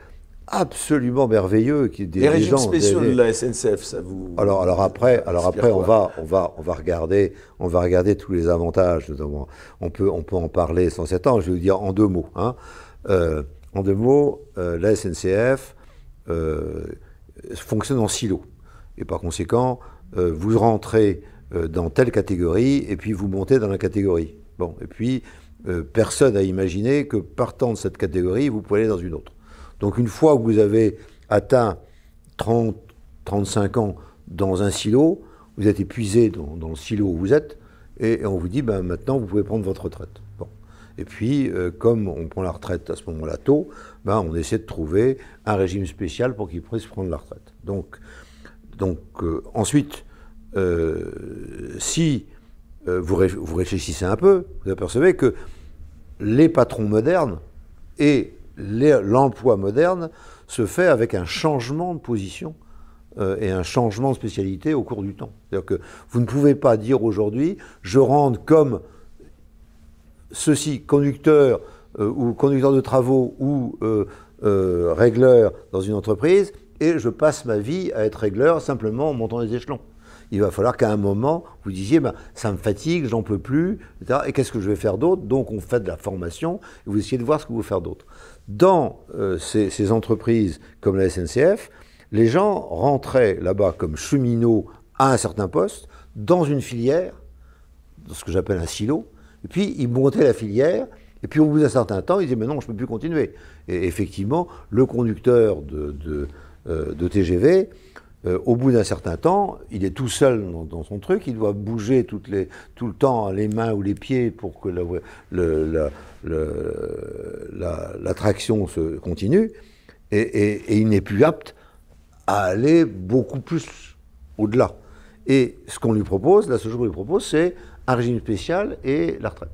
absolument merveilleux. Qui, des, les régimes spéciaux de la SNCF, ça vous. Alors, alors après, alors après on, va, on, va, on, va regarder, on va regarder tous les avantages. Notamment. On, peut, on peut en parler sans s'étendre. Je vais vous dire en deux mots. Hein. Euh, en deux mots, euh, la SNCF euh, fonctionne en silo. Et par conséquent, vous rentrez dans telle catégorie et puis vous montez dans la catégorie. Bon, et puis personne n'a imaginé que partant de cette catégorie, vous pouvez aller dans une autre. Donc une fois que vous avez atteint 30, 35 ans dans un silo, vous êtes épuisé dans, le silo où vous êtes, et, on vous dit, ben, maintenant, vous pouvez prendre votre retraite. Bon. Et puis, euh, comme on prend la retraite à ce moment-là tôt, ben, on essaie de trouver un régime spécial pour qu'ils puissent prendre la retraite. Donc, donc euh, ensuite, euh, si vous, vous, réfléchissez un peu, vous apercevez que les patrons modernes et l'emploi moderne se fait avec un changement de position et un changement de spécialité au cours du temps. C'est-à-dire que vous ne pouvez pas dire aujourd'hui, je rentre comme ceci, conducteur euh, ou conducteur de travaux ou euh, euh, régleur dans une entreprise, et je passe ma vie à être régleur simplement en montant les échelons. Il va falloir qu'à un moment, vous disiez, ben, ça me fatigue, j'en peux plus. Et qu'est-ce que je vais faire d'autre? Donc on fait de la formation, et vous essayez de voir ce que vous faire d'autre. Dans ces, ces, entreprises comme la SNCF, les gens rentraient là-bas comme cheminots à un certain poste, dans une filière, dans ce que j'appelle un silo, et puis, ils montaient la filière, et puis au bout d'un certain temps, ils disaient, mais non, je ne peux plus continuer. Et effectivement, le conducteur de, de, euh, TGV, euh, au bout d'un certain temps, il est tout seul dans, son truc, il doit bouger tout le temps les mains ou les pieds pour que la, se continue, et, il n'est plus apte à aller beaucoup plus au-delà. Et ce qu'on lui propose, la qu'on lui propose, c'est un régime spécial et la retraite.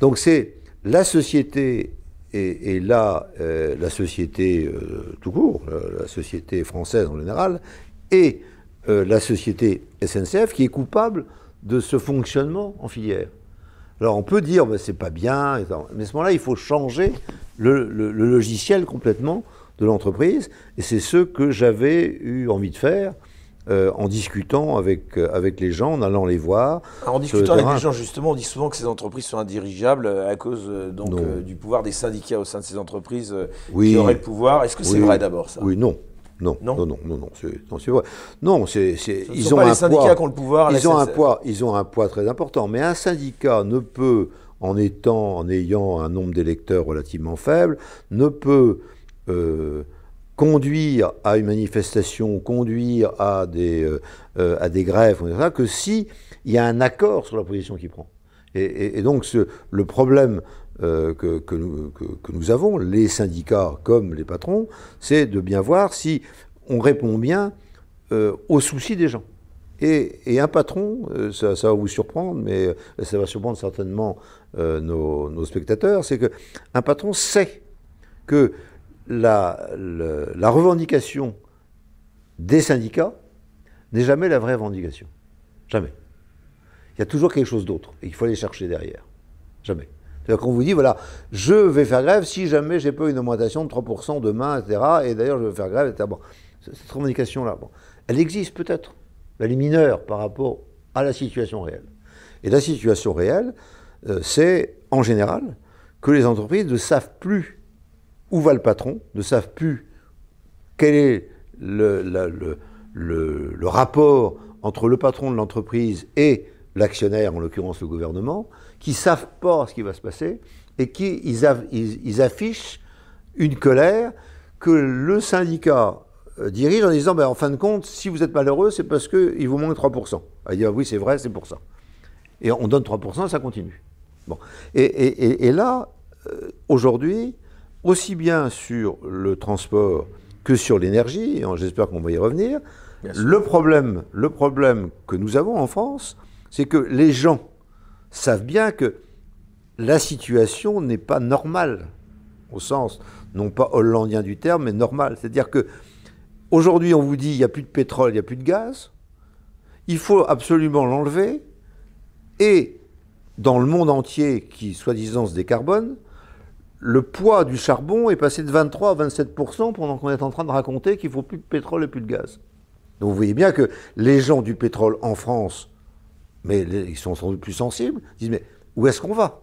Donc c'est la société et, là, euh, la société euh, tout court, la société française en général, et euh, la société SNCF qui est coupable de ce fonctionnement en filière. Alors on peut dire, ben, c'est pas bien, mais à ce moment-là, il faut changer le logiciel complètement de l'entreprise, et c'est ce que j'avais eu envie de faire euh, en discutant avec, euh, avec les gens, en allant les voir. en discutant avec les gens, justement, on dit souvent que ces entreprises sont indirigeables à cause donc, euh, du pouvoir des syndicats au sein de ces entreprises qui auraient le pouvoir. Est-ce que c'est vrai d'abord ça? Oui, non. Non, non, non, non, non, c'est vrai. Non, c'est, ils ont pas un les syndicats qui ont le pouvoir. Ils ont un poids, ils ont un poids très important. Mais un syndicat ne peut, en étant, en ayant un nombre d'électeurs relativement faible, ne peut conduire à une manifestation, conduire à des, euh, euh, à des grèves, que si il y a un accord sur la position qu'il prend. Et, donc le problème euh, que, nous, avons, les syndicats comme les patrons, c'est de bien voir si on répond bien aux soucis des gens. Et, un patron, ça, ça, va vous surprendre, mais ça va surprendre certainement nos, nos, spectateurs, c'est qu'un patron sait que la, revendication des syndicats n'est jamais la vraie revendication. Jamais. il y a toujours quelque chose d'autre. Et il faut aller chercher derrière. Jamais. C'est-à-dire qu'on vous dit, voilà, je vais faire grève si jamais j'ai pas une augmentation de 3% demain, etc. Et d'ailleurs, je vais faire grève, etc. Bon, cette revendication-là, bon, elle existe peut-être. Elle est mineure par rapport à la situation réelle. Et la situation réelle, euh, c'est en général que les entreprises ne savent plus où va le patron, ne savent plus quel est le, rapport entre le patron de l'entreprise et l'actionnaire, en l'occurrence le gouvernement, qui savent pas ce qui va se passer et qui ils, affichent une colère que le syndicat euh, dirige en disant ben, en fin de compte, si vous êtes malheureux, c'est parce qu'il vous manque 3%. Il dit oui, c'est vrai, c'est pour ça. Et on donne 3%, ça continue. Bon. Et, là, euh, aujourd'hui, aussi bien sur le transport que sur l'énergie, j'espère qu'on va y revenir, le problème, le problème que nous avons en France, c'est que les gens savent bien que la situation n'est pas normale, au sens non pas hollandien du terme, mais normal. C'est-à-dire que aujourd'hui, on vous dit il n'y a plus de pétrole, il n'y a plus de gaz, il faut absolument l'enlever, et dans le monde entier qui, soi-disant, se décarbone, le poids du charbon est passé de 23 à 27% pendant qu'on est en train de raconter qu'il faut plus de pétrole et plus de gaz. Donc vous voyez bien que les gens du pétrole en France, mais ils sont sans doute plus sensibles, disent mais où est-ce qu'on va?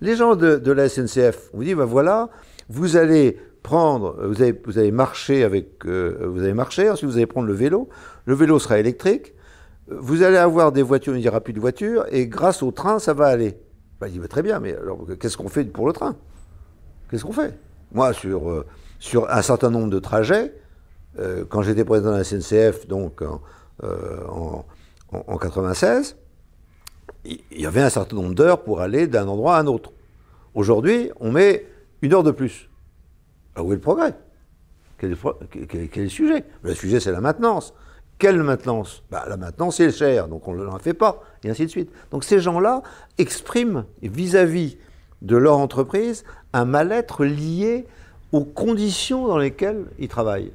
Les gens de, la SNCF, vous dit ben voilà, vous allez prendre, vous allez, marcher avec, euh, vous allez marcher, ensuite vous allez prendre le vélo, le vélo sera électrique, vous allez avoir des voitures, il n'y aura plus de voitures, et grâce au train, ça va aller. Ben, il dit, très bien, mais alors qu'est-ce qu'on fait pour le train? Qu'est-ce qu'on fait? Moi, sur, euh, sur un certain nombre de trajets, euh, quand j'étais président de la SNCF, donc en, euh, 96, il y avait un certain nombre d'heures pour aller d'un endroit à un autre. Aujourd'hui, on met une heure de plus. où est le progrès? Quel est le, sujet? Le sujet, c'est la maintenance. Quelle maintenance? Bah, La maintenance, c'est cher, donc on ne la fait pas, et ainsi de suite. Donc ces gens-là expriment vis-à-vis de leur entreprise un mal-être lié aux conditions dans lesquelles ils travaillent.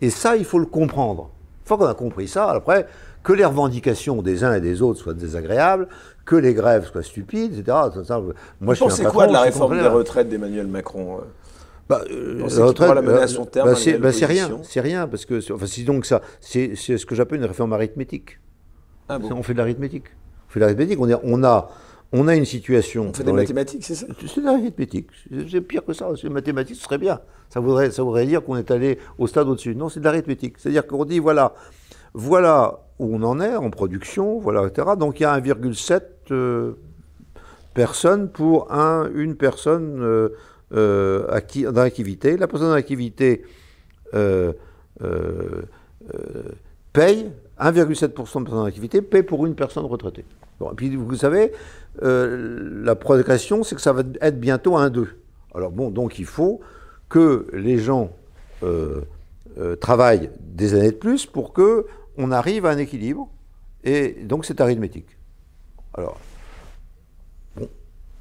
Et ça, il faut le comprendre. Une fois qu'on a compris ça, après, que les revendications des uns et des autres soient désagréables, que les grèves soient stupides, etc. moi, Vous pensez quoi de la réforme des retraites d'Emmanuel Macron euh? Bah, euh, la retraite, la son terme, bah, bah c'est rien, c'est rien, parce que, enfin, si donc ça, c'est ce que j'appelle une réforme arithmétique. Ah bon? On fait de l'arithmétique. On fait de l'arithmétique. On, on a, on a une situation. On fait des mathématiques, c'est ça? C'est de l'arithmétique. C'est pire que ça. C'est mathématiques, ce serait bien. Ça voudrait, ça voudrait dire qu'on est allé au stade au-dessus. Non, c'est de l'arithmétique. C'est-à-dire qu'on dit voilà, voilà où on en est en production, voilà, etc. Donc il y a 1,7 euh, personnes pour un, une personne. Euh, euh, dans l'activité. La personne dans l'activité euh, paye 1,7% de personnes dans l'activité paye pour une personne retraitée. Bon, et puis vous savez, la progression, c'est que ça va être bientôt 1,2. Alors bon, donc il faut que les gens travaillent des années de plus pour que on arrive à un équilibre. Et donc c'est arithmétique. Alors,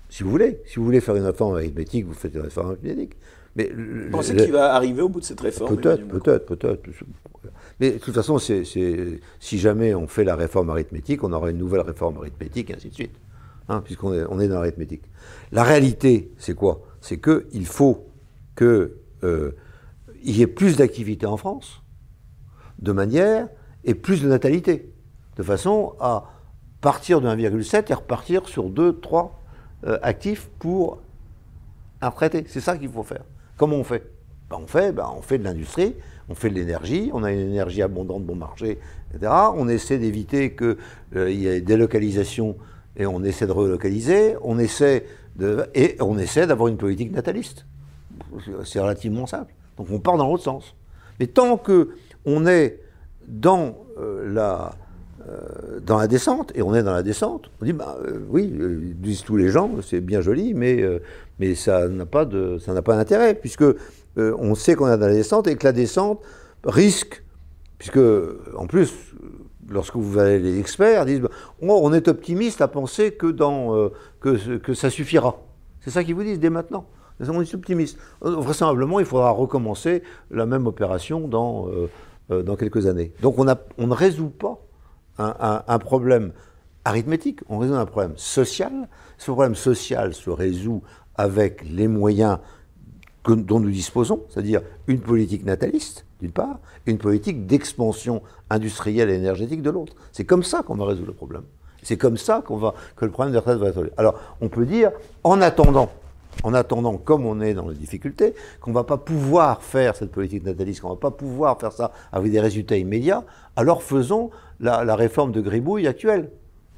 si vous voulez. Si vous voulez faire une réforme arithmétique, vous faites une réforme arithmétique. Mais vous pensez qu'il va arriver au bout de cette réforme Peut-être, peut-être, peut-être. Mais de toute façon, si jamais on fait la réforme arithmétique, on aura une nouvelle réforme arithmétique, et ainsi de suite. Hein, puisqu'on est, dans l'arithmétique. La réalité, c'est quoi? C'est qu'il faut qu'il euh, y ait plus d'activité en France, de manière, et plus de natalité, de façon à partir de 1,7 et repartir sur 2, 3, euh, actif pour un retraité. C'est ça qu'il faut faire. Comment on fait? Ben, On fait ben, on fait de l'industrie, on fait de l'énergie, on a une énergie abondante, bon marché, etc. On essaie d'éviter qu'il euh, y ait des localisations et on essaie de relocaliser, on essaie de, et on essaie d'avoir une politique nataliste. C'est relativement simple. Donc on part dans l'autre sens. Mais tant que on est dans euh, la euh, dans la descente, et on est dans la descente, on dit, bah, euh, oui, euh, disent tous les gens, c'est bien joli, mais, mais ça n'a pas d'intérêt, puisque on sait qu'on est dans la descente et que la descente risque, puisque en plus, lorsque vous allez les experts, disent, on est optimiste à penser que, dans, que, ça suffira. C'est ça qu'ils vous disent dès maintenant. On est optimiste. Vraisemblablement, il faudra recommencer la même opération dans, dans quelques années. Donc on ne résout pas un, problème arithmétique, on résout un problème social. Ce problème social se résout avec les moyens dont nous disposons, c'est-à-dire une politique nataliste, d'une part, et une politique d'expansion industrielle et énergétique de l'autre. C'est comme ça qu'on va résoudre le problème. C'est comme ça qu'on va, que le problème des retraites va être résolu. Alors, on peut dire, en attendant, en attendant, comme on est dans les difficultés, qu'on ne va pas pouvoir faire cette politique nataliste, qu'on ne va pas pouvoir faire ça avec des résultats immédiats, alors faisons la, réforme de Gribouille actuelle.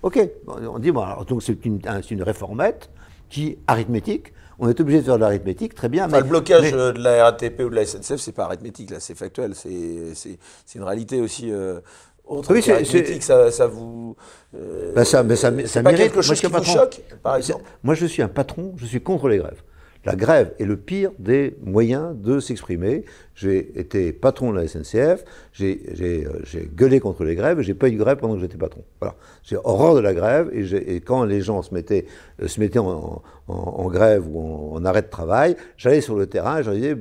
Ok, on dit, bon, alors, donc c'est une, une réformette qui, arithmétique, on est obligé de faire de l'arithmétique, très bien. mais, le blocage de la RATP ou de la SNCF, c'est pas arithmétique, là, c'est factuel, c'est une réalité aussi. Euh, autre oui, arithmétique, ça, ça, vous. Euh, ben ça, mais ça, ça pas quelque chose qui vous choque, par exemple Moi, je suis un patron, je suis contre les grèves. La grève est le pire des moyens de s'exprimer. J'ai été patron de la SNCF, j'ai euh, gueulé contre les grèves, et j'ai pas eu de grève pendant que j'étais patron. Voilà. J'ai horreur de la grève, et, quand les gens se mettaient, euh, en, grève ou en, arrêt de travail, j'allais sur le terrain et je disais,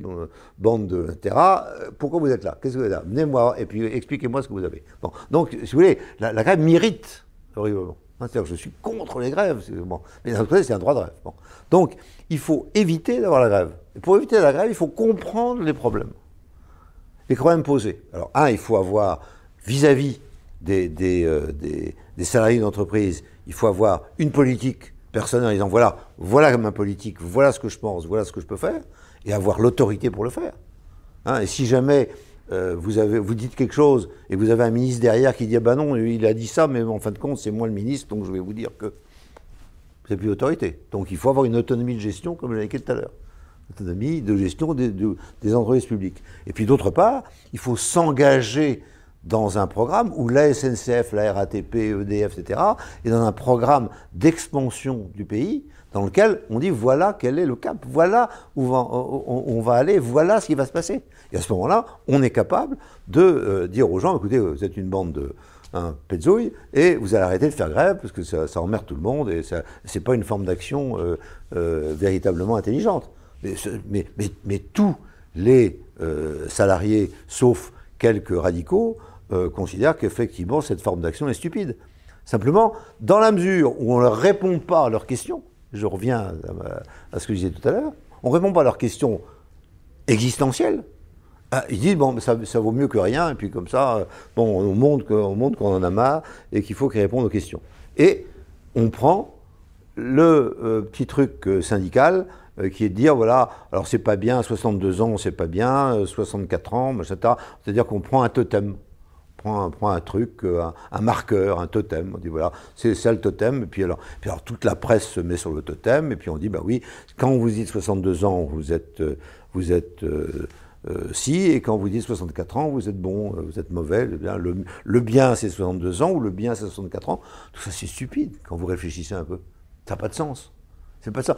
bande de terrain, euh, pourquoi vous êtes là? Qu'est-ce que vous êtes là? Venez-moi, et puis expliquez-moi ce que vous avez. Bon. Donc, si vous voulez, la, la grève m'irrite horriblement. Que je suis contre les grèves. Mais d'un autre côté, c'est un droit de grève. Donc, il faut éviter d'avoir la grève. Et pour éviter la grève, il faut comprendre les problèmes. Les problèmes posés. Alors, un, il faut avoir, vis-à-vis des, euh, des, salariés d'entreprise, il faut avoir une politique personnelle en disant voilà, voilà ma politique, voilà ce que je pense, voilà ce que je peux faire, et avoir l'autorité pour le faire. Hein, et si jamais euh, vous, avez, dites quelque chose et vous avez un ministre derrière qui dit ah ben non, il a dit ça, mais en fin de compte, c'est moi le ministre, donc je vais vous dire que c'est plus autorité. Donc il faut avoir une autonomie de gestion, comme je dit tout à l'heure. Autonomie de gestion des, des entreprises publiques. Et puis d'autre part, il faut s'engager dans un programme où la SNCF, la RATP, EDF, etc., est dans un programme d'expansion du pays dans lequel on dit voilà quel est le cap, voilà où on, va aller, voilà ce qui va se passer. Et à ce moment-là, on est capable de euh, dire aux gens écoutez, vous êtes une bande de un petzouille, et vous allez arrêter de faire grève parce que ça, emmerde tout le monde et ce n'est pas une forme d'action euh, euh, véritablement intelligente. Mais, tous les salariés, sauf quelques radicaux, considèrent qu'effectivement cette forme d'action est stupide. Simplement, dans la mesure où on ne répond pas à leurs questions, je reviens à, ce que je disais tout à l'heure, on ne répond pas à leurs questions existentielles. Ah, ils disent, bon, ça, ça, vaut mieux que rien, et puis comme ça, bon, on montre qu'on en a marre et qu'il faut qu'ils répondent aux questions. Et on prend le euh, petit truc euh, syndical euh, qui est de dire, voilà, alors c'est pas bien, 62 ans, c'est pas bien, 64 ans, etc. C'est-à-dire qu'on prend un totem prend, prend un truc, euh, un, marqueur, un totem. On dit voilà, c'est ça le totem. Et puis alors, puis alors, toute la presse se met sur le totem. Et puis on dit bah oui, quand vous dites 62 ans, vous êtes, euh, vous êtes euh, si, et quand vous dites 64 ans, vous êtes bon, vous êtes mauvais. Le bien, le, bien c'est 62 ans ou le bien c'est 64 ans. Tout ça c'est stupide quand vous réfléchissez un peu. Ça n'a pas de sens. C'est pas ça.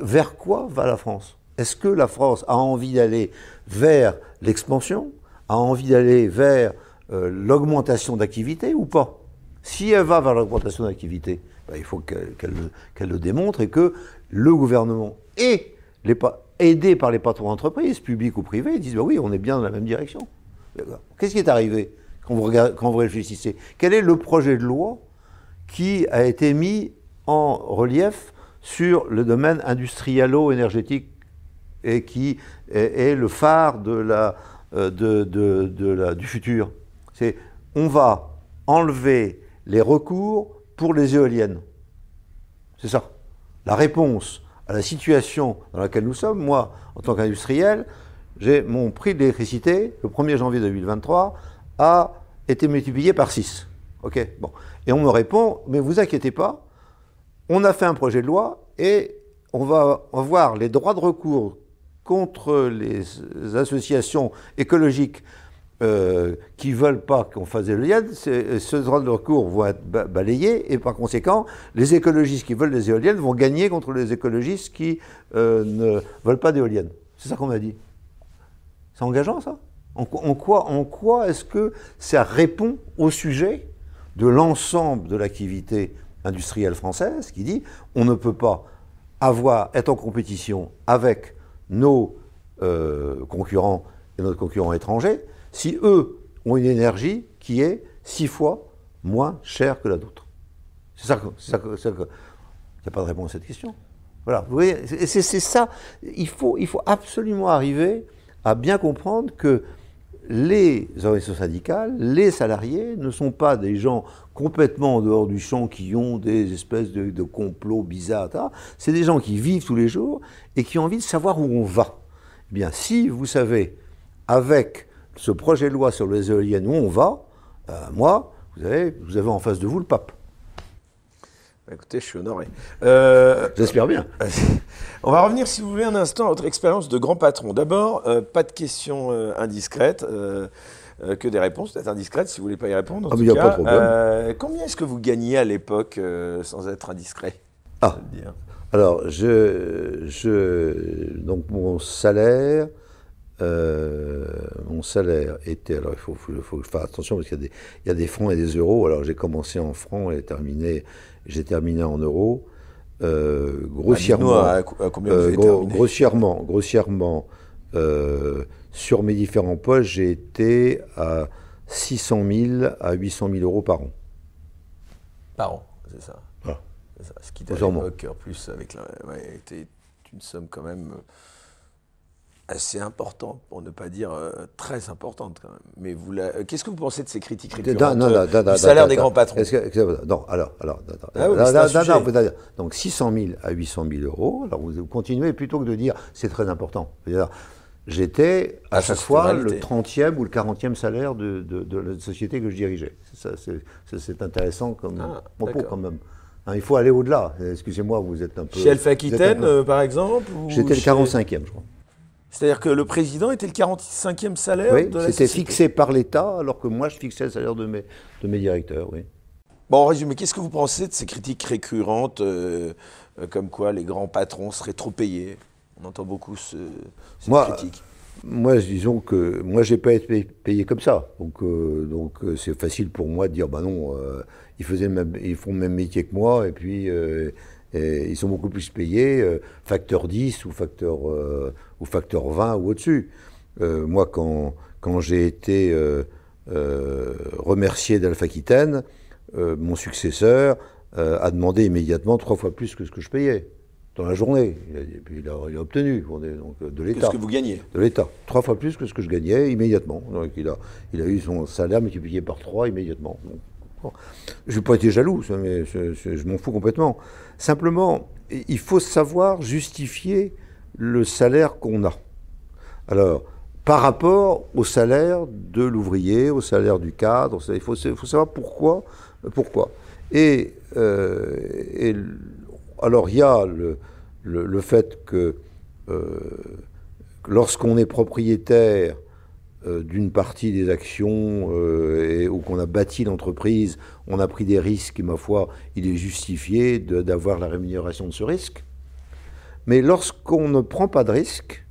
vers quoi va la France? Est-ce que la France a envie d'aller vers l'expansion A envie d'aller vers euh, l'augmentation d'activité ou pas? Si elle va vers l'augmentation d'activité, ben, il faut qu'elle le démontre et que le gouvernement et les, aidé par les patrons d'entreprise, publics ou privés, disent ben oui, on est bien dans la même direction. Qu'est-ce qui est arrivé quand vous, vous réfléchissez? Quel est le projet de loi qui a été mis en relief sur le domaine industrialo-énergétique et qui est, le phare euh, du futur? C'est on va enlever les recours pour les éoliennes. C'est ça. La réponse à la situation dans laquelle nous sommes, moi, en tant qu'industriel, j'ai mon prix d'électricité, le 1er janvier 2023, a été multiplié par 6. OK Bon. Et on me répond, mais vous inquiétez pas, on a fait un projet de loi et on va avoir les droits de recours contre les associations écologiques euh, qui ne veulent pas qu'on fasse des éoliennes, ce droit de recours vont être balayés et par conséquent, les écologistes qui veulent des éoliennes vont gagner contre les écologistes qui euh, ne veulent pas d'éoliennes. C'est ça qu'on m'a dit. C'est engageant ça? En, quoi, en quoi est-ce que ça répond au sujet de l'ensemble de l'activité industrielle française qui dit on ne peut pas avoir, être en compétition avec nos euh, concurrents et nos concurrents étrangers si eux ont une énergie qui est six fois moins chère que la nôtre. C'est ça, ça, il n'y a pas de réponse à cette question. Voilà, vous voyez, c'est ça. Il faut, absolument arriver à bien comprendre que les organisations syndicales, les salariés ne sont pas des gens complètement en dehors du champ qui ont des espèces de, complots bizarres. C'est des gens qui vivent tous les jours et qui ont envie de savoir où on va. Eh bien, si vous savez, avec ce projet de loi sur les éoliennes où on va, euh, moi, vous avez, vous avez en face de vous le pape. Bah, écoutez, je suis honoré. Euh, J'espère bien. On va revenir, si vous voulez, un instant à votre expérience de grand patron. D'abord, euh, pas de questions euh, indiscrètes, que des réponses peut-être indiscrètes, si vous voulez pas y répondre. ah, mais il n'y a pas de problème. combien est-ce que vous gagnez à l'époque, sans être indiscret Ah, alors, je, je, donc mon salaire, mon salaire était, alors il faut, faut, faire attention parce qu'il y, y, a des francs et des euros. Alors j'ai commencé en francs et terminé j'ai terminé en euros. Euh, grossièrement, à, combien vous euh, grossièrement, grossièrement euh, sur mes différents postes, j'ai été à 600 000 à 800 000 euros par an. Par an, c'est ça. Ça. Ce qui t'a en plus avec la, ouais, était une somme quand même assez importante, pour ne pas dire euh, très importante quand même. Mais vous euh, qu'est-ce que vous pensez de ces critiques récurrentes non, non, euh, non, du salaire des grands patrons Non, alors, alors, ah donc 600 000 à 800 000 euros. Alors vous continuez plutôt que de dire c'est très important. J'étais à, chaque fois le 30e ou le 40e salaire de, de, la société que je dirigeais. C'est intéressant comme ah, propos quand même. Hein, il faut aller au-delà. Excusez-moi, vous êtes un peu. Chez Alpha Aquitaine, par exemple J'étais le 45e, je crois. C'est-à-dire que le président était le 45e salaire oui, de la c'était fixé par l'État, alors que moi, je fixais le salaire de mes, de mes directeurs, oui. Bon, en résumé, qu'est-ce que vous pensez de ces critiques récurrentes, euh, euh, comme quoi les grands patrons seraient trop payés? On entend beaucoup ce, ces moi, critiques. Moi, disons que moi, j'ai pas été payé comme ça. Donc, euh, donc c'est facile pour moi de dire, bah non, ils, faisaient ils font le même métier que moi, et puis ils sont beaucoup plus payés, euh, facteur 10 ou facteur, euh, ou facteur 20 ou au-dessus. Euh, moi, quand, quand j'ai été remercié d'Alpha-Aquitaine, mon successeur a demandé immédiatement trois fois plus que ce que je payais dans la journée. Et puis il a, obtenu donc, de l'État. Qu'est-ce que vous gagnez De l'État. Trois fois plus que ce que je gagnais immédiatement. Donc il a, il a eu son salaire multiplié par trois immédiatement. Je n'ai pas été jaloux, mais je, m'en fous complètement. Simplement, il faut savoir justifier le salaire qu'on a. Alors, par rapport au salaire de l'ouvrier, au salaire du cadre, il faut, savoir pourquoi. pourquoi. Et, euh, alors, il y a le, fait que euh, lorsqu'on est propriétaire, d'une partie des actions euh, et, ou qu'on a bâti l'entreprise, on a pris des risques et ma foi, il est justifié d'avoir la rémunération de ce risque. Mais lorsqu'on ne prend pas de risque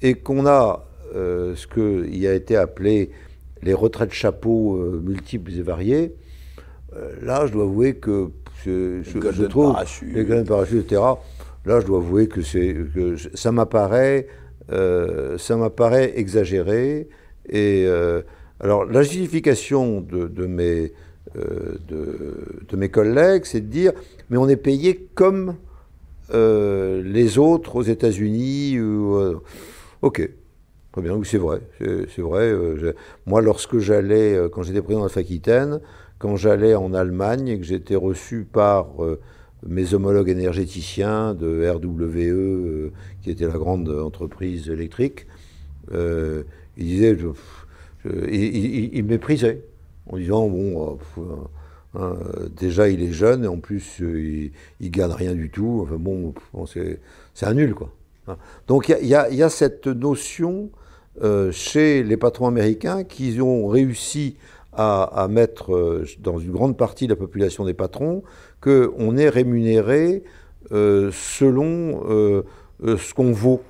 et qu'on a euh, ce qui a été appelé les retraites chapeaux multiples et variées, là je dois avouer que je, je, trouve les parachutes, etc. Là je dois avouer que, que ça m'apparaît ça m'apparaît exagéré et euh, alors, la justification de, mes, euh, de, mes collègues, c'est de dire, mais on est payé comme euh, les autres aux États-Unis. ok, très bien, c'est vrai. C'est vrai. moi, lorsque j'allais, quand j'étais président de la Aquitaine, quand j'allais en Allemagne et que j'étais reçu par mes homologues énergéticiens de RWE, qui était la grande entreprise électrique, il disait, il, me méprisait en disant bon, euh, hein, déjà il est jeune et en plus euh, il, gagne rien du tout. Enfin bon, c'est un nul quoi. Hein. Donc il y, a cette notion euh, chez les patrons américains qu'ils ont réussi à, mettre dans une grande partie de la population des patrons qu'on est rémunéré selon ce qu'on vaut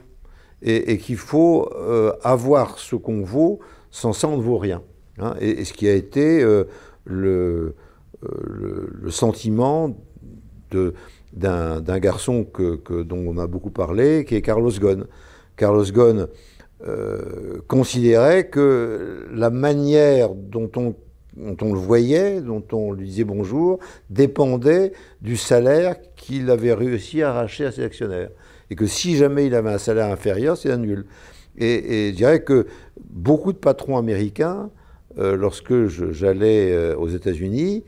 et, qu'il faut euh, avoir ce qu'on vaut, sans ça on ne vaut rien. Hein. et, ce qui a été euh, euh, le, sentiment d'un garçon que, dont on a beaucoup parlé, qui est Carlos Ghosn. Carlos Ghosn considérait que la manière dont on dont on le voyait, dont on lui disait bonjour, dépendait du salaire qu'il avait réussi à arracher à ses actionnaires. Et que si jamais il avait un salaire inférieur, c'est un nul. Et, je dirais que beaucoup de patrons américains, euh, lorsque j'allais euh, aux États-Unis,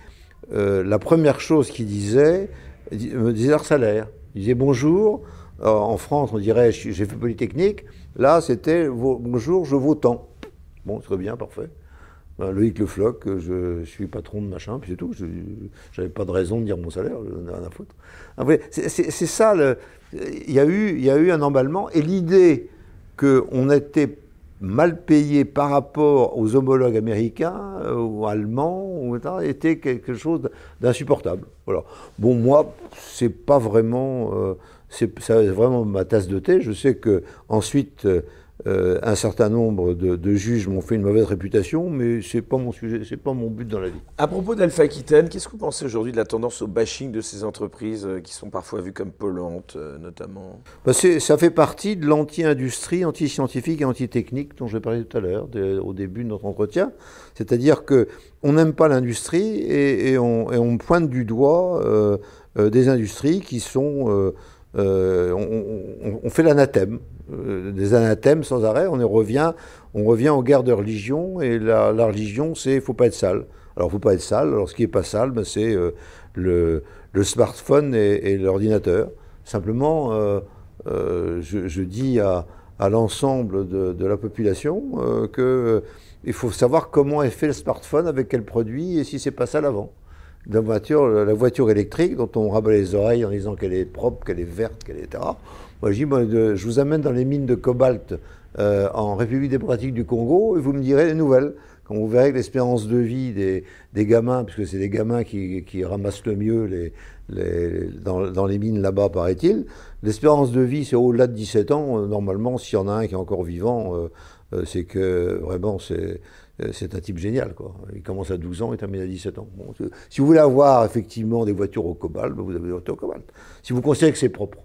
euh, la première chose qu'ils disaient, me disaient leur salaire. Ils disaient bonjour. en France, on dirait j'ai fait Polytechnique. Là, c'était bonjour, je vaux tant. Bon, très bien, parfait. Ben, Loïc Le Floch, je suis patron de machin, puis c'est tout. Je n'avais pas de raison de dire mon salaire, ai rien à foutre. C'est ça, il y, a eu, y a eu un emballement. Et l'idée qu'on était mal payé par rapport aux homologues américains euh, ou allemands ou, était quelque chose d'insupportable. Bon, moi, c'est pas vraiment, euh, c'est vraiment ma tasse de thé. Je sais que ensuite. Euh, euh, un certain nombre de, juges m'ont fait une mauvaise réputation, mais c'est pas mon sujet, c'est pas mon but dans la vie. À propos d'Alpha Aquitaine, qu'est-ce que vous pensez aujourd'hui de la tendance au bashing de ces entreprises euh, qui sont parfois vues comme polluantes, euh, notamment? Bah, Ça fait partie de l'anti-industrie, anti-scientifique et anti-technique dont je parlais tout à l'heure, au début de notre entretien. C'est-à-dire que on n'aime pas l'industrie et, on, pointe du doigt des industries qui sont on, fait l'anathème. Euh, des anathèmes sans arrêt. On revient, on revient aux guerres de religion et la, religion, c'est faut pas être sale. Alors faut pas être sale. Alors ce qui est pas sale, ben, c'est euh, le, smartphone et, l'ordinateur. Simplement, euh, je, dis à, l'ensemble de, la population que il faut savoir comment est fait le smartphone, avec quel produit et si c'est pas ça l'avant. La voiture, la voiture électrique dont on rabat les oreilles en disant qu'elle est propre, qu'elle est verte, qu'elle est etc. Moi, je dis, je vous amène dans les mines de cobalt euh, en République démocratique du Congo et vous me direz les nouvelles. Quand vous verrez que l'espérance de vie des, gamins, puisque c'est des gamins qui, ramassent le mieux dans, les mines là-bas, paraît-il, l'espérance de vie, c'est au-delà de 17 ans. Euh, normalement, s'il y en a un qui est encore vivant, euh, c'est que vraiment, c'est c'est un type génial. Quoi. Il commence à 12 ans et termine à 17 ans. si vous voulez avoir effectivement des voitures au cobalt, ben, vous avez des voitures au cobalt. Si vous considérez que c'est propre.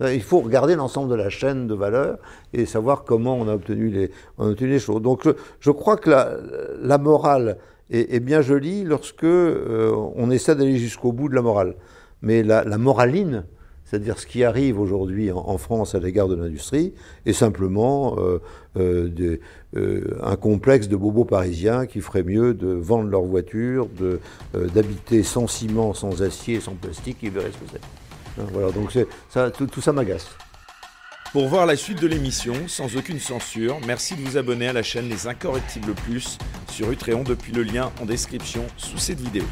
Euh, il faut regarder l'ensemble de la chaîne de valeur et savoir comment on a obtenu les, choses. Donc je, crois que la, morale est, bien jolie lorsque euh, on essaie d'aller jusqu'au bout de la morale. Mais la, moraline, c'est-à-dire ce qui arrive aujourd'hui en, France à l'égard de l'industrie, est simplement euh, un complexe de bobos parisiens qui ferait mieux de vendre leur voiture, d'habiter sans ciment, sans acier, sans plastique, ils verraient ce que c'est. Hein, voilà, donc ça, tout, ça m'agace. Pour voir la suite de l'émission, sans aucune censure, merci de vous abonner à la chaîne Les Incorrectibles Plus sur Utréon depuis le lien en description sous cette vidéo.